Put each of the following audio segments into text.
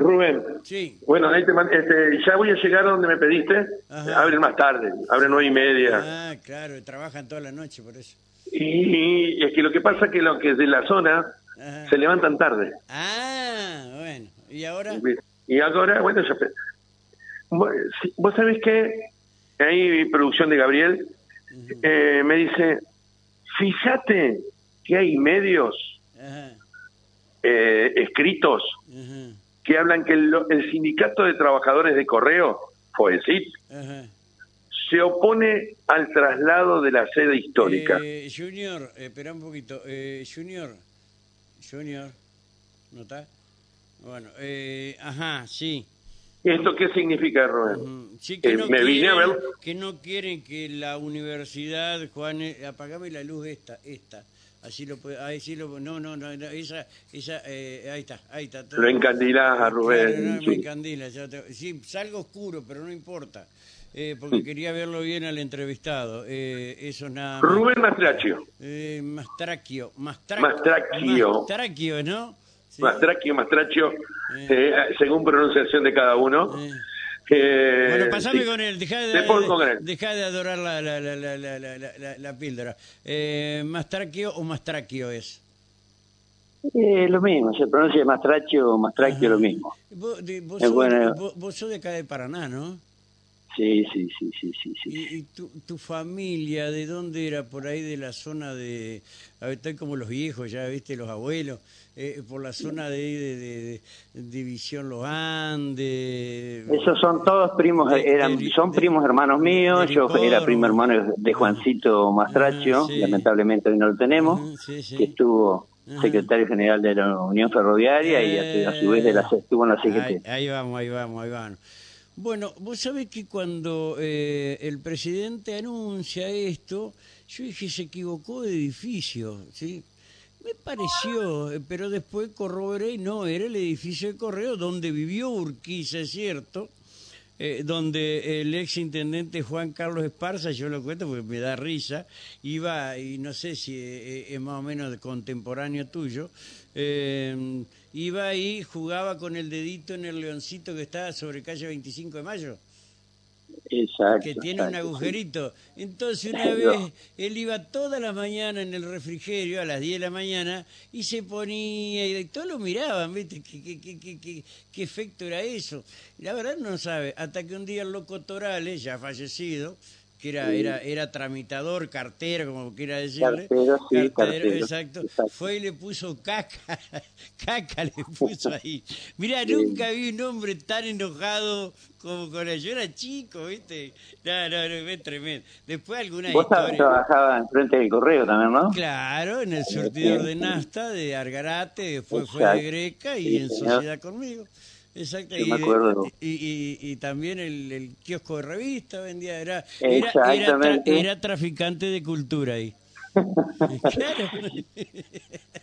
Rubén, Sí. bueno, ahí te este, ya voy a llegar a donde me pediste. Ajá. Abren más tarde, abren nueve y media. Ah, claro, trabajan toda la noche por eso. Y es que lo que pasa es que los que de la zona Ajá. se levantan tarde. Ah, bueno. ¿Y ahora? Y ahora, bueno, ya... Vos sabés que ahí producción de Gabriel eh, me dice, fíjate que hay medios eh, escritos ajá, que hablan que el, el sindicato de trabajadores de correo, FOESIT, ajá. se opone al traslado de la sede histórica. Eh, junior, eh, espera un poquito. Eh, junior, Junior, ¿no está? Bueno, eh, ajá, sí. ¿Esto qué significa, Rubén? Sí, que Eh, no, me vine a quieren, ver- que no quieren que la universidad, Juan, eh, apagame la luz esta, esta. Así lo puede, ahí sí lo, no, no, no, no, esa, esa, eh, ahí está, ahí está. todo. Lo encandilás a Claro, Rubén. no, sí. me encandila, ya te- sí, salgo oscuro, pero no importa, eh, porque quería verlo bien al entrevistado, eh, eso nada más. Rubén Mastracchio. Eh, Mastracchio, Mastra- Mastracchio. Mastracchio, ¿no? Sí. Mastracchio, Mastracchio, eh, según pronunciación de cada uno. Eh, Bueno, pasame sí. con él, dejá de, él. dejá de adorar la, la, la, la, la, la, la- la píldora. Eh, ¿Mastraquio o Mastraquio es? Eh, lo mismo, se pronuncia mastracho o mastraquio lo mismo. Vos, de- vos sos, bueno. vos- vos sos de acá de Paraná, ¿no? Sí, sí, sí, sí, sí, sí. ¿Y, y tu, tu familia de dónde era? Por ahí de la zona de... A ver, estoy como los viejos, ya viste, los abuelos. eh, por la zona de, de, de- de División Los Andes. Esos son todos primos, eran, son primos hermanos míos, yo Ricordo. era primo hermano de Juancito Mastracho, Ah, sí. lamentablemente hoy no lo tenemos, Ajá, sí, sí. que estuvo Ajá. secretario general de la Unión Ferroviaria y a, su vez de la, estuvo en la Ahí, CGT. ahí vamos, ahí vamos, ahí vamos. Bueno, vos sabés que cuando eh, el presidente anuncia esto, yo dije se equivocó de edificio, ¿sí? Me pareció, eh, pero después corroboré no, era el edificio de correo donde vivió Urquiza, es cierto, eh, donde el ex intendente Juan Carlos Esparza, yo lo cuento porque me da risa, iba, y no sé si eh, es más o menos contemporáneo tuyo, eh, iba ahí, jugaba con el dedito en el leoncito que estaba sobre calle 25 de Mayo, Exacto. que tiene un sí. agujerito. Entonces una No. vez él iba todas las mañanas en el refrigerio a las 10 de la mañana y se ponía y todos lo miraban, ¿viste? ¿Qué, qué, qué, qué, qué- qué efecto era eso? La verdad no sabe, hasta que un día el loco Torales, ya fallecido, que era, era, era tramitador, cartero, como quiera decirle. Cartero, sí, cartero, exacto. exacto. Fue y le puso caca, caca le puso ahí. Mirá, nunca vi un hombre tan enojado como con él. Yo era chico, ¿viste? No, no, no, es tremendo. Después alguna Vos historia. trabajabas enfrente del correo también, ¿no? Claro, en el surtidor de Nasta, de Argarate, después fue de. Greca y en sociedad conmigo. Exacto. Yo y, me acuerdo. y, y- y también el, el kiosco de revista vendía, era, era, era, tra- era traficante de cultura ahí. claro.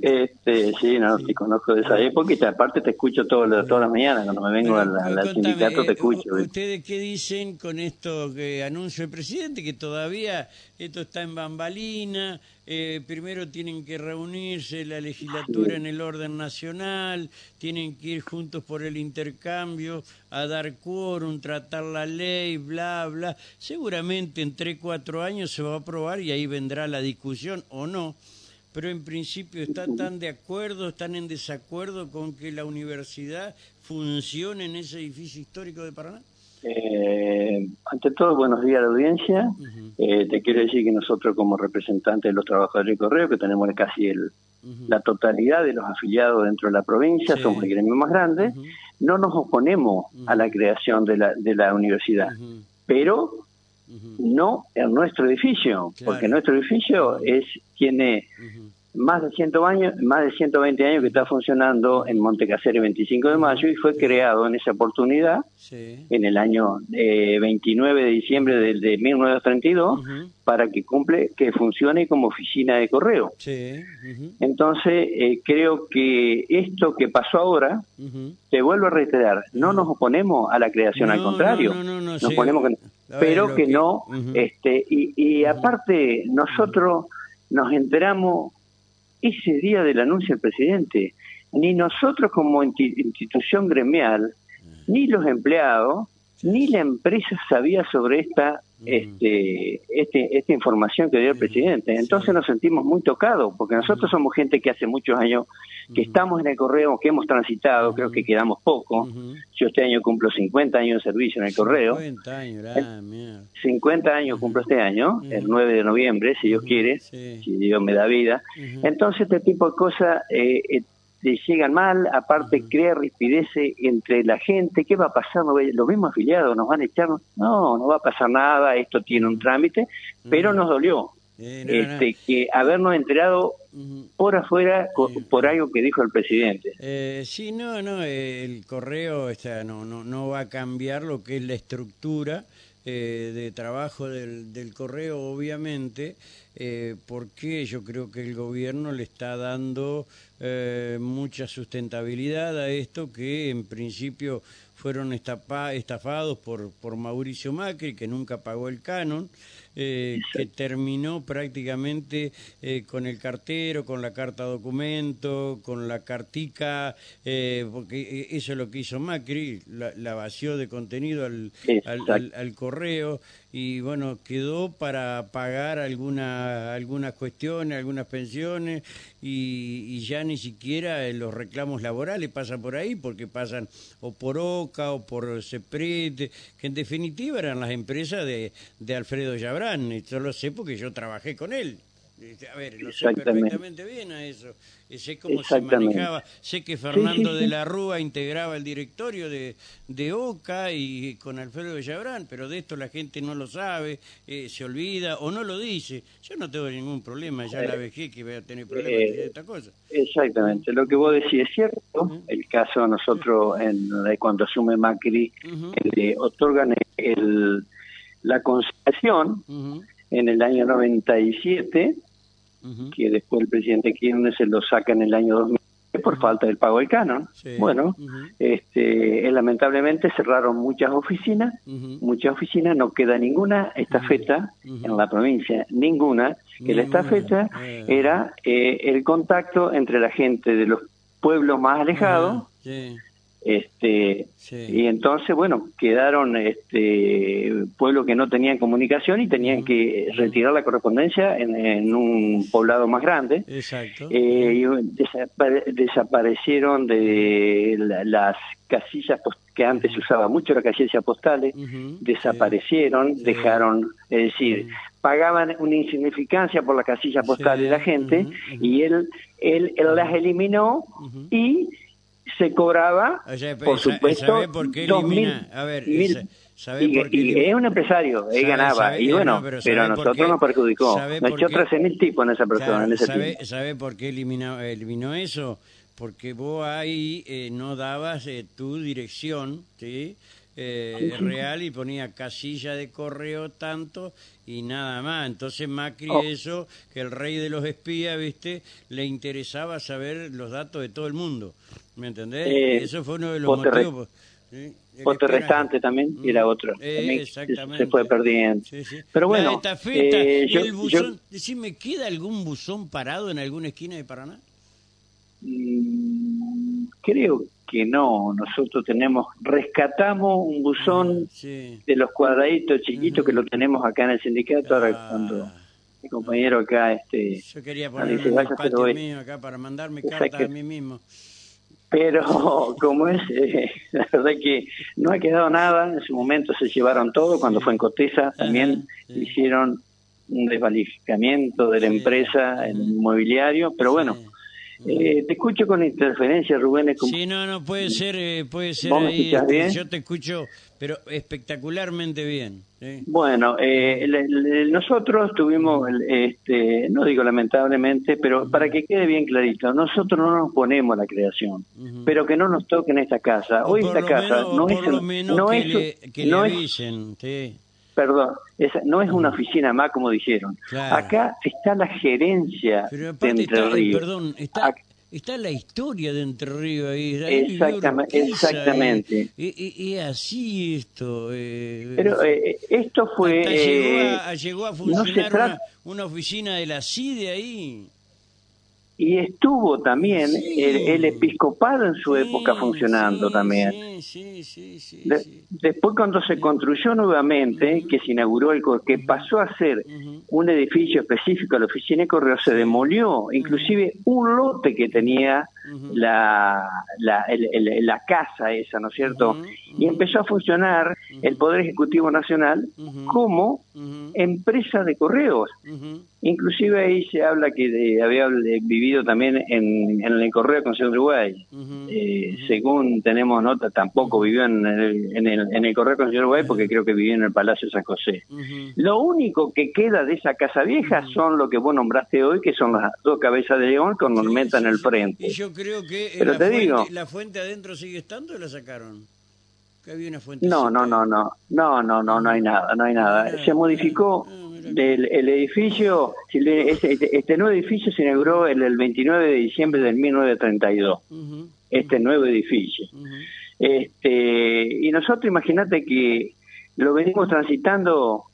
Este, sí, no, te conozco de esa época y te- aparte te escucho todas las mañanas cuando me vengo al, contame, sindicato te eh, escucho. ¿Ustedes qué dicen con esto que anunció el presidente? Que todavía esto está en bambalina, eh, primero tienen que reunirse la legislatura en el orden nacional, tienen que ir juntos por el intercambio, a dar quórum, tratar la ley, bla, bla. Seguramente en tres, cuatro años se va a aprobar y ahí vendrá la discusión o no pero en principio están tan de acuerdo, están en desacuerdo con que la universidad funcione en ese edificio histórico de Paraná. Eh, ante todo, buenos días a la audiencia. Eh, te quiero decir que nosotros como representantes de los trabajadores de correo, que tenemos casi el, la totalidad de los afiliados dentro de la provincia, Sí. somos el gremio más grande, no nos oponemos a la creación de la, de la universidad, Ujú, no en nuestro edificio, Claro. porque nuestro edificio es tiene más de 100 años, más de 120 años que está funcionando en Montecaserio 25 de mayo y fue creado en esa oportunidad Sí. en el año eh, 29 de diciembre del de 1932 Ujú, para que cumple que funcione como oficina de correo. Sí. Entonces, eh, creo que esto que pasó ahora, te vuelvo a reiterar, no nos oponemos a la creación, al contrario, no, no, no, no, nos sí. ponemos que- pero que, que- no, este, y, y aparte nosotros nos enteramos ese día del anuncio del presidente, ni nosotros como institución gremial, ni los empleados, ni la empresa sabía sobre esta este, este, esta información que dio el presidente. Entonces nos sentimos muy tocados, porque nosotros somos gente que hace muchos años que estamos en el correo, que hemos transitado, creo que quedamos poco. Yo este año cumplo 50 años de servicio en el correo. 50 años, 50 años cumplo este año, el 9 de noviembre, si Dios quiere, si Dios me da vida. Entonces este tipo de cosas eh, eh llegan mal, aparte crea rispidece entre la gente, ¿qué va a pasar? Los mismos afiliados nos van a echar, no, no va a pasar nada, esto tiene un trámite, pero nos dolió. este, que habernos enterado por afuera por algo que dijo el presidente. Eh, sí, no, no, el correo está, no, no, no va a cambiar lo que es la estructura eh, de trabajo del, del correo, obviamente, eh, porque yo creo que el gobierno le está dando eh, mucha sustentabilidad a esto que en principio fueron estafados por, por Mauricio Macri, que nunca pagó el canon, eh, que terminó prácticamente eh, con el cartero, con la carta documento, con la cartica, eh, porque eso es lo que hizo Macri, la, vació de contenido al, al, correo y bueno, quedó para pagar alguna, algunas cuestiones, algunas pensiones y, ya ni siquiera los reclamos laborales pasan por ahí porque pasan o por OCA o por CEPRET, que en definitiva eran las empresas de, de Alfredo Llabrán esto lo sé porque yo trabajé con él. Este, a ver, lo sé perfectamente bien a eso. Sé cómo se manejaba. Sé que Fernando de la Rúa integraba el directorio de, de OCA y con Alfredo Villabrán, pero de esto la gente no lo sabe, eh, se olvida o no lo dice. Yo no tengo ningún problema, ya la eh, vejez que voy a tener problemas de esta cosa. Exactamente, lo que vos decís es cierto. El caso nosotros, en, cuando asume Macri, le otorgan el la concesión en el año 97, que después el presidente Kirchner se lo saca en el año 2000 por falta del pago del canon. Bueno, este, eh, lamentablemente cerraron muchas oficinas, muchas oficinas, no queda ninguna estafeta en la provincia, ninguna, que la estafeta eh. era eh, el contacto entre la gente de los pueblos más alejados, este y entonces bueno quedaron este pueblos que no tenían comunicación y tenían que retirar la correspondencia en, un poblado más grande. Exacto. Eh, y desaparecieron de las casillas que antes se usaba mucho las casillas postales desaparecieron dejaron es decir pagaban una insignificancia por la casilla postal de la gente y él, él, él las eliminó y se cobraba, por supuesto, por qué elimina? A ver, ¿sabe por qué es un empresario, él ganaba, y bueno, pero, a nosotros nos perjudicó. Nos echó 13 mil tipos en esa persona, en ese ¿sabe, ¿Sabe por qué eliminó, eliminó eso? Porque vos ahí eh, no dabas eh, tu dirección, ¿sí? Eh, real y ponía casilla de correo tanto y nada más. Entonces Macri oh. eso, que el rey de los espías, viste, le interesaba saber los datos de todo el mundo. ¿Me entendés? Eh, eso fue uno de los motivos. ¿sí? restante también era otro. Eh, se fue perdiendo. Pero bueno, eh, el buzón, decime, ¿queda algún buzón parado en alguna esquina de Paraná? Mm, creo que no, nosotros tenemos, rescatamos un buzón ah, de los cuadraditos chiquitos que lo tenemos acá en el sindicato, ahora ah. cuando mi compañero acá, este... Yo quería poner un patio mío acá para mandarme cartas a mí mismo. Pero como es, eh, la verdad que no ha quedado nada, en su momento se llevaron todo, cuando fue en Coteza también hicieron un desvalificamiento de la empresa en inmobiliario, pero bueno, eh, te escucho con interferencia, Rubén. Sí, no, no, puede ser, eh, puede ser ahí. Este, yo te escucho, pero espectacularmente bien. Bueno, eh, nosotros tuvimos, este, no digo lamentablemente, pero para que quede bien clarito, nosotros no nos ponemos la creación, pero que no nos toque en esta casa. Hoy esta casa no es, no es, no es, perdón, no es una oficina más como dijeron. Acá está la gerencia de Entre Ríos. Perdón, está, está la historia de Entre Ríos ahí. Exactamente. exactamente. Y, así esto. Eh, Pero eh, esto fue... llegó, a, llegó a funcionar una, una, oficina de la CIDE ahí. Y estuvo también el, episcopado en su época funcionando también. después cuando se construyó nuevamente, que se inauguró el que pasó a ser un edificio específico, la oficina de correo se demolió, inclusive un lote que tenía la, la, la casa esa, ¿no es cierto? Y empezó a funcionar el Poder Ejecutivo Nacional como empresa de correos. Inclusive ahí se habla que había vivido también en, en el Correo de Concepción de Uruguay. Eh, según tenemos nota, tampoco vivió en el, en el, en el Correo de Concepción de Uruguay porque creo que vivió en el Palacio de San José. Lo único que queda de esa casa vieja son lo que vos nombraste hoy, que son las dos cabezas de león con ornamenta en el frente. yo creo que Pero la, te fuente, digo, la fuente adentro sigue estando o la sacaron. había fuente no, no, no, no, no, no, no, no hay nada, no hay nada. Se modificó del el edificio, este, este, este, nuevo edificio se inauguró el, el 29 de diciembre del 1932, este nuevo edificio. este Y nosotros, imagínate que lo venimos transitando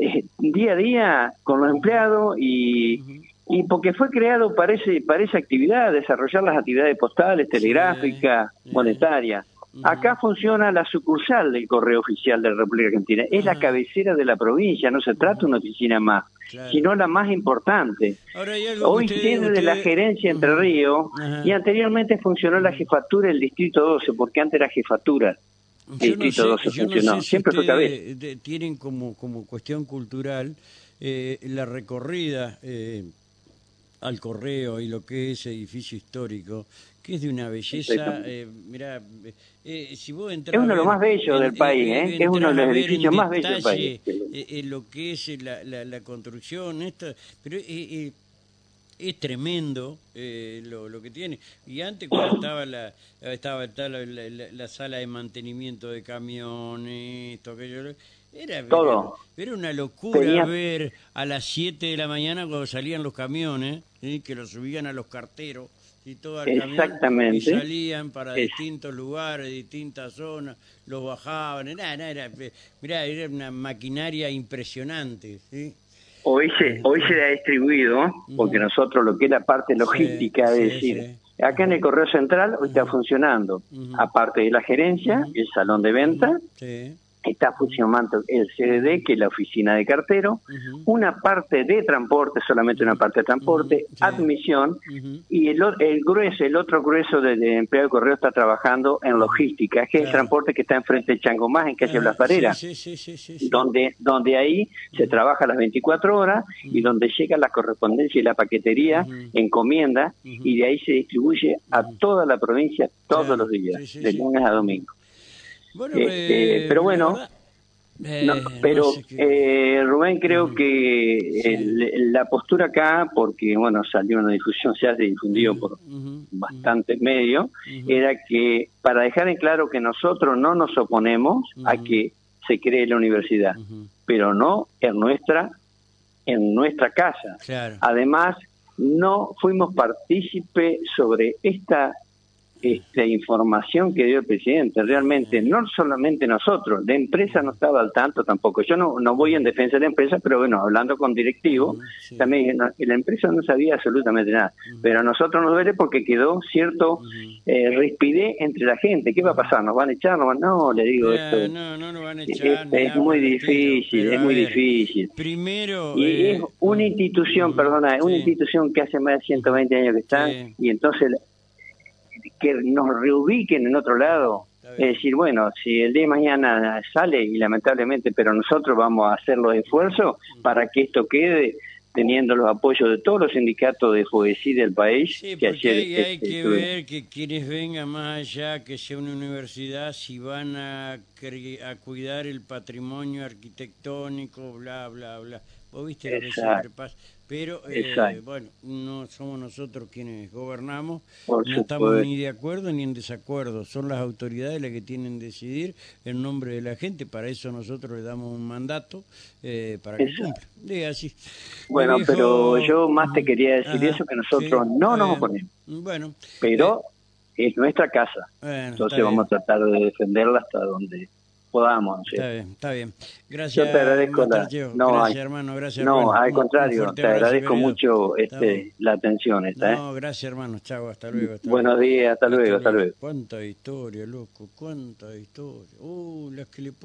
eh, día a día con los empleados y, y porque fue creado para, ese, para esa actividad, desarrollar las actividades postales, telegráficas, monetarias. Acá funciona la sucursal del Correo Oficial de la República Argentina. Es la cabecera de la provincia, no se trata de una oficina más, sino la más importante. Hoy tiene de la gerencia Entre Ríos y anteriormente funcionó la jefatura del Distrito 12, porque antes era jefatura. El Distrito 12 funcionó, siempre fue cabeza. Tienen como, como cuestión cultural eh, la recorrida eh, al correo y lo que es edificio histórico, que es de una belleza, eh, mira, eh, si vos entras es uno de los más bellos del país, ¿eh? es uno de los edificios más bellos del país. Eh, lo que es la, la, construcción, esto, pero es tremendo lo, lo, que tiene. Y antes cuando estaba la estaba, la, la, sala de mantenimiento de camiones, esto, aquello, era, Todo. Era, una locura ver a las 7 de la mañana cuando salían los camiones, que los subían a los carteros y todo el Exactamente. y salían para distintos lugares, distintas zonas, los bajaban, era, era, mirá, era una maquinaria impresionante, ¿sí? Hoy se, hoy se ha distribuido, porque nosotros lo que es la parte logística, es decir, acá en el Correo Central hoy está funcionando, aparte de la gerencia, el salón de venta, está funcionando el CDD, que es la oficina de cartero, una parte de transporte, solamente una parte de transporte, admisión, y el, el grueso, el otro grueso de, de, empleo de correo está trabajando en logística, que es el transporte que está enfrente de Chango Más, en calle Blas Varela, donde, donde ahí se trabaja las 24 horas y donde llega la correspondencia y la paquetería, encomienda, y de ahí se distribuye a toda la provincia todos los días, de lunes a domingo. Este, eh, pero bueno, eh, pero eh, Rubén creo que la postura acá, porque bueno salió una difusión, se ha difundido por bastantes medios, era que para dejar en claro que nosotros no nos oponemos a que se cree la universidad, pero no en nuestra en nuestra casa. Además, no fuimos partícipe sobre esta esta información que dio el presidente. Realmente, no solamente nosotros, la empresa no estaba al tanto tampoco. Yo no, no voy en defensa de la empresa, pero bueno, hablando con directivos, también la empresa no sabía absolutamente nada. Pero a nosotros nos duele porque quedó cierto eh, entre la gente. ¿Qué va a pasar? ¿Nos van a echar? ¿No, le digo esto. No, no nos van a echar. Es, muy difícil, es muy difícil. Primero. Y es eh, una institución, perdona, es una institución que hace más de 120 años que está, y entonces que nos reubiquen en otro lado. Es decir, bueno, si el día de mañana sale, y lamentablemente, pero nosotros vamos a hacer los esfuerzos para que esto quede teniendo los apoyos de todos los sindicatos de poesía del país. Sí, que hay, hay que ver que quienes vengan más allá, que sea una universidad, si van a, a cuidar el patrimonio arquitectónico, bla, bla, bla. Vos viste lo que siempre pasa. Pero, eh, bueno, no somos nosotros quienes gobernamos, no estamos ni de acuerdo ni en desacuerdo. Son las autoridades las que tienen que decidir en nombre de la gente. Para eso nosotros le damos un mandato eh, para que cumpla. así. Bueno, pero yo más te quería decir eso, que nosotros no nos oponemos. Bueno. Pero es nuestra casa. Entonces vamos a tratar de defenderla hasta donde podamos. Está bien, está bien. Gracias. Yo te agradezco la, no, gracias, hermano, gracias. No, al contrario, te agradezco mucho este, la atención esta. No, gracias, hermano. Chao, hasta luego. Buenos días, hasta, luego, hasta luego. Cuánta historia, loco, cuánta historia. Uh, las que le puedo